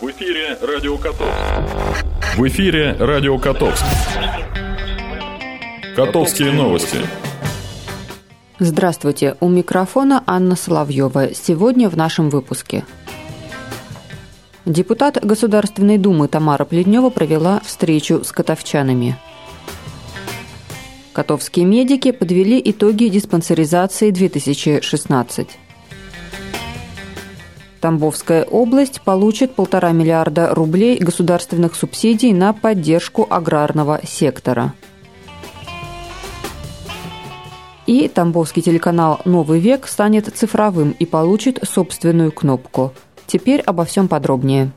В эфире Радио Котовск. В эфире Радио Котовск. Котовские новости. Здравствуйте, у микрофона Анна Соловьева. Сегодня в нашем выпуске. Депутат Государственной Думы Тамара Пледнева провела встречу с котовчанами. Котовские медики подвели итоги диспансеризации 2016. Тамбовская область получит полтора миллиарда рублей государственных субсидий на поддержку аграрного сектора. И Тамбовский телеканал «Новый век» станет цифровым и получит собственную кнопку. Теперь обо всем подробнее.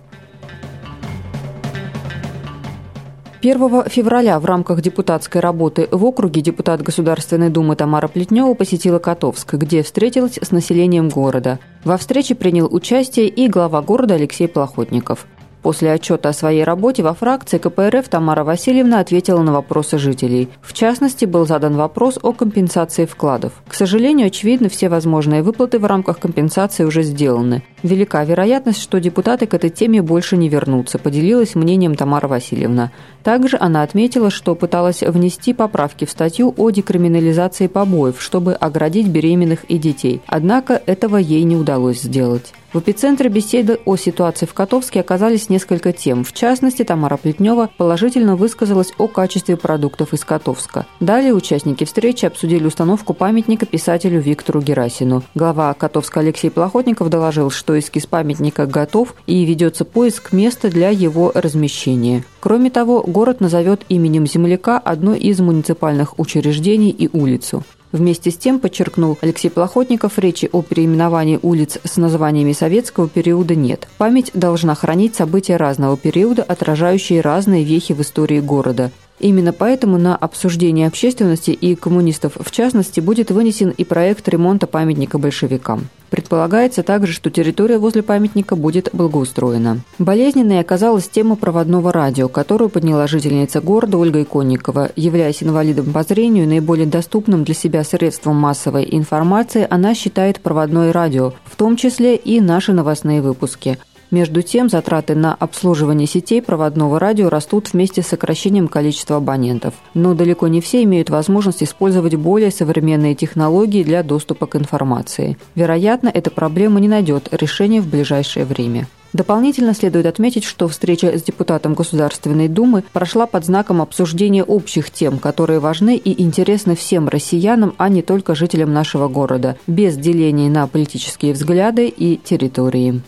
1 февраля в рамках депутатской работы в округе депутат Государственной Думы Тамара Плетнева посетила Котовск, где встретилась с населением города. Во встрече принял участие и глава города Алексей Плохотников. После отчета о своей работе во фракции КПРФ Тамара Васильевна ответила на вопросы жителей. В частности, был задан вопрос о компенсации вкладов. К сожалению, очевидно, все возможные выплаты в рамках компенсации уже сделаны. Велика вероятность, что депутаты к этой теме больше не вернутся, поделилась мнением Тамара Васильевна. Также она отметила, что пыталась внести поправки в статью о декриминализации побоев, чтобы оградить беременных и детей. Однако этого ей не удалось сделать. В эпицентре беседы о ситуации в Котовске оказались несколько тем. В частности, Тамара Плетнева положительно высказалась о качестве продуктов из Котовска. Далее участники встречи обсудили установку памятника писателю Виктору Герасину. Глава Котовска Алексей Плохотников доложил, что эскиз памятника готов и ведется поиск места для его размещения. Кроме того, город назовет именем земляка одно из муниципальных учреждений и улицу. Вместе с тем, подчеркнул Алексей Плохотников, речи о переименовании улиц с названиями советского периода нет. Память должна хранить события разного периода, отражающие разные вехи в истории города. Именно поэтому на обсуждение общественности и коммунистов в частности будет вынесен и проект ремонта памятника большевикам. Предполагается также, что территория возле памятника будет благоустроена. Болезненной оказалась тема проводного радио, которую подняла жительница города Ольга Иконникова. Являясь инвалидом по зрению, наиболее доступным для себя средством массовой информации, она считает проводное радио, в том числе и наши новостные выпуски. Между тем, затраты на обслуживание сетей проводного радио растут вместе с сокращением количества абонентов. Но далеко не все имеют возможность использовать более современные технологии для доступа к информации. Вероятно, эта проблема не найдет решения в ближайшее время. Дополнительно следует отметить, что встреча с депутатом Государственной Думы прошла под знаком обсуждения общих тем, которые важны и интересны всем россиянам, а не только жителям нашего города, без деления на политические взгляды и территории.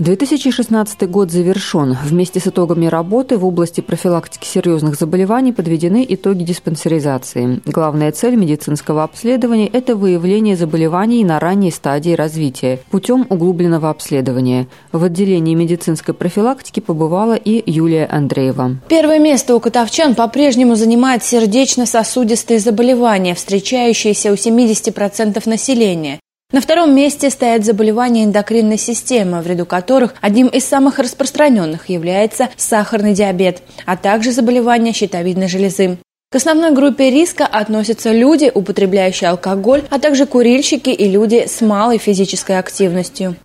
2016 год завершен. Вместе с итогами работы в области профилактики серьезных заболеваний подведены итоги диспансеризации. Главная цель медицинского обследования – это выявление заболеваний на ранней стадии развития путем углубленного обследования. В отделении медицинской профилактики побывала и Юлия Андреева. Первое место у котовчан по-прежнему занимает сердечно-сосудистые заболевания, встречающиеся у 70% населения. На втором месте стоят заболевания эндокринной системы, в ряду которых одним из самых распространенных является сахарный диабет, а также заболевания щитовидной железы. К основной группе риска относятся люди, употребляющие алкоголь, а также курильщики и люди с малой физической активностью.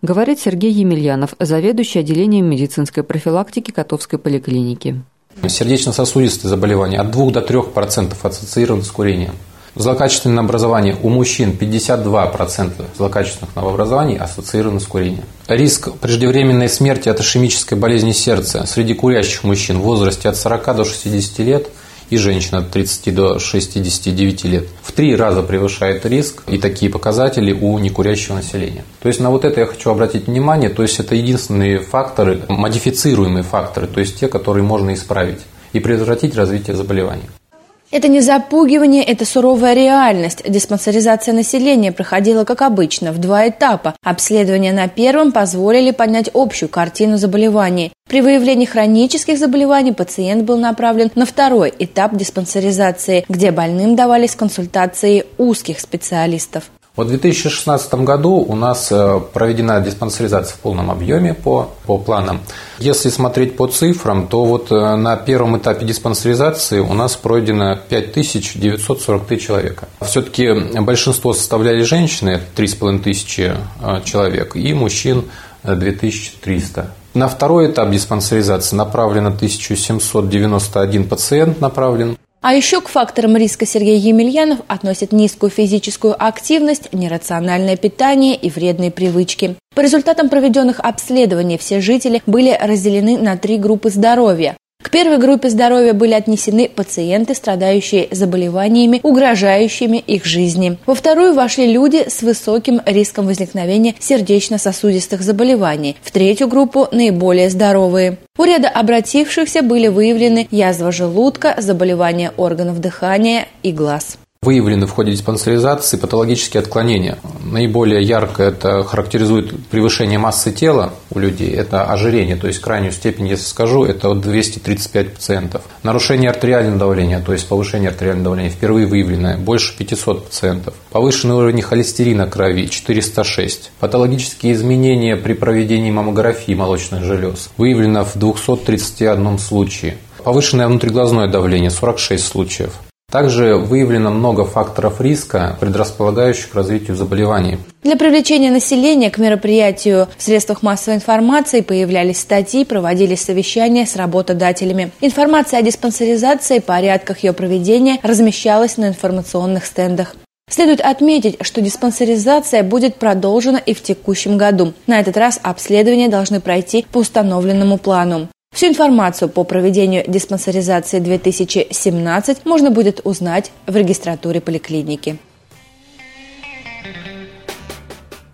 Говорит Сергей Емельянов, заведующий отделением медицинской профилактики Котовской поликлиники. Сердечно-сосудистые заболевания от 2 до 3% ассоциированы с курением. Злокачественное образование у мужчин 52% злокачественных новообразований ассоциированы с курением. Риск преждевременной смерти от ишемической болезни сердца среди курящих мужчин в возрасте от 40 до 60 лет и женщин от 30 до 69 лет в три раза превышает риск и такие показатели у некурящего населения. То есть на вот это я хочу обратить внимание, то есть это единственные факторы, модифицируемые факторы, то есть те, которые можно исправить и предотвратить развитие заболеваний. Это не запугивание, это суровая реальность. Диспансеризация населения проходила, как обычно, в два этапа. Обследования на первом позволили понять общую картину заболеваний. При выявлении хронических заболеваний пациент был направлен на второй этап диспансеризации, где больным давались консультации узких специалистов. В 2016 году у нас э, проведена диспансеризация в полном объеме по, по планам. Если смотреть по цифрам, то вот э, на первом этапе диспансеризации у нас пройдено 5943 человека. Все-таки большинство составляли женщины, 3500 э, человек, и мужчин 2300. На второй этап диспансеризации направлено 1791 пациент направлен. А еще к факторам риска Сергей Емельянов относит низкую физическую активность, нерациональное питание и вредные привычки. По результатам проведенных обследований все жители были разделены на три группы здоровья. К первой группе здоровья были отнесены пациенты, страдающие заболеваниями, угрожающими их жизни. Во вторую вошли люди с высоким риском возникновения сердечно-сосудистых заболеваний. В третью группу – наиболее здоровые. У ряда обратившихся были выявлены язва желудка, заболевания органов дыхания и глаз. Выявлены в ходе диспансеризации патологические отклонения. Наиболее ярко это характеризует превышение массы тела у людей. Это ожирение, то есть крайнюю степень, если скажу, это 235 пациентов. Нарушение артериального давления, то есть повышение артериального давления, впервые выявлено больше 500 пациентов. Повышенный уровень холестерина крови 406. Патологические изменения при проведении маммографии молочных желез выявлено в 231 случае. Повышенное внутриглазное давление 46 случаев. Также выявлено много факторов риска, предрасполагающих к развитию заболеваний. Для привлечения населения к мероприятию в средствах массовой информации появлялись статьи, проводились совещания с работодателями. Информация о диспансеризации, порядках ее проведения размещалась на информационных стендах. Следует отметить, что диспансеризация будет продолжена и в текущем году. На этот раз обследования должны пройти по установленному плану. Всю информацию по проведению диспансеризации 2017 можно будет узнать в регистратуре поликлиники.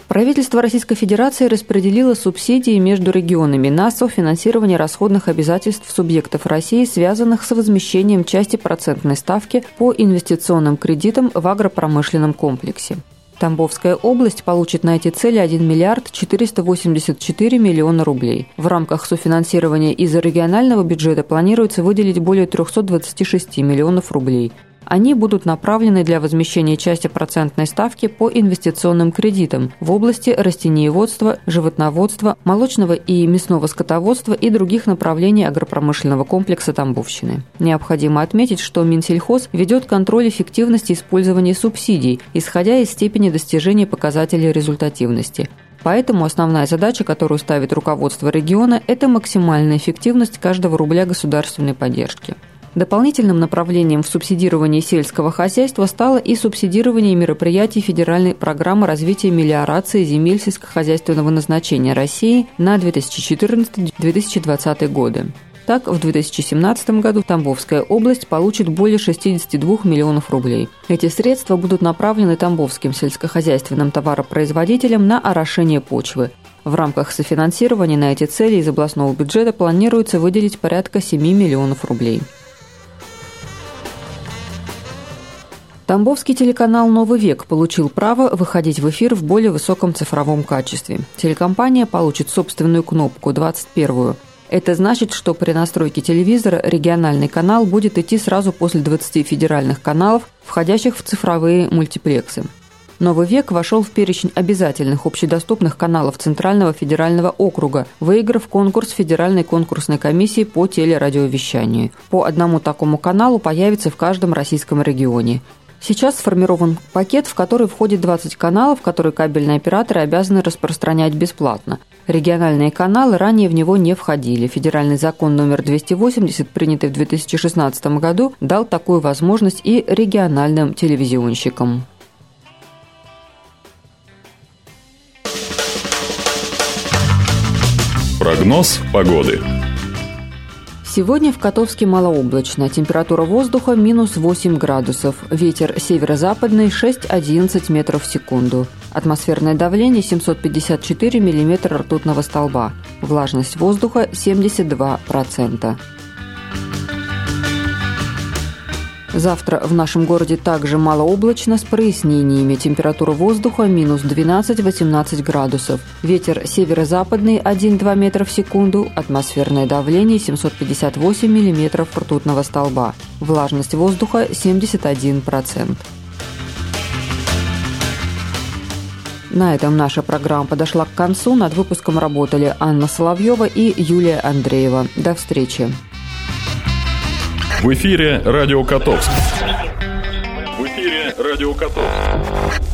Правительство Российской Федерации распределило субсидии между регионами на софинансирование расходных обязательств субъектов России, связанных с возмещением части процентной ставки по инвестиционным кредитам в агропромышленном комплексе. Тамбовская область получит на эти цели 1 миллиард 484 миллиона рублей. В рамках софинансирования из регионального бюджета планируется выделить более 326 миллионов рублей. Они будут направлены для возмещения части процентной ставки по инвестиционным кредитам в области растениеводства, животноводства, молочного и мясного скотоводства и других направлений агропромышленного комплекса Тамбовщины. Необходимо отметить, что Минсельхоз ведет контроль эффективности использования субсидий, исходя из степени достижения показателей результативности. Поэтому основная задача, которую ставит руководство региона, это максимальная эффективность каждого рубля государственной поддержки. Дополнительным направлением в субсидировании сельского хозяйства стало и субсидирование мероприятий Федеральной программы развития мелиорации земель сельскохозяйственного назначения России на 2014-2020 годы. Так, в 2017 году Тамбовская область получит более 62 миллионов рублей. Эти средства будут направлены тамбовским сельскохозяйственным товаропроизводителям на орошение почвы. В рамках софинансирования на эти цели из областного бюджета планируется выделить порядка 7 миллионов рублей. Тамбовский телеканал «Новый век» получил право выходить в эфир в более высоком цифровом качестве. Телекомпания получит собственную кнопку 21-ю. Это значит, что при настройке телевизора региональный канал будет идти сразу после 20 федеральных каналов, входящих в цифровые мультиплексы. «Новый век» вошел в перечень обязательных общедоступных каналов Центрального федерального округа, выиграв конкурс Федеральной конкурсной комиссии по телерадиовещанию. По одному такому каналу появится в каждом российском регионе. Сейчас сформирован пакет, в который входит 20 каналов, которые кабельные операторы обязаны распространять бесплатно. Региональные каналы ранее в него не входили. Федеральный закон номер 280, принятый в 2016 году, дал такую возможность и региональным телевизионщикам. Прогноз погоды. Сегодня в Котовске малооблачно. Температура воздуха минус 8 градусов. Ветер северо-западный 6-11 метров в секунду. Атмосферное давление 754 миллиметра ртутного столба. Влажность воздуха 72%. Завтра в нашем городе также малооблачно с прояснениями. Температура воздуха минус 12-18 градусов. Ветер северо-западный 1-2 метра в секунду. Атмосферное давление 758 миллиметров ртутного столба. Влажность воздуха 71%. На этом наша программа подошла к концу. Над выпуском работали Анна Соловьева и Юлия Андреева. До встречи. В эфире «Радио Котовск». В эфире «Радио Котовск».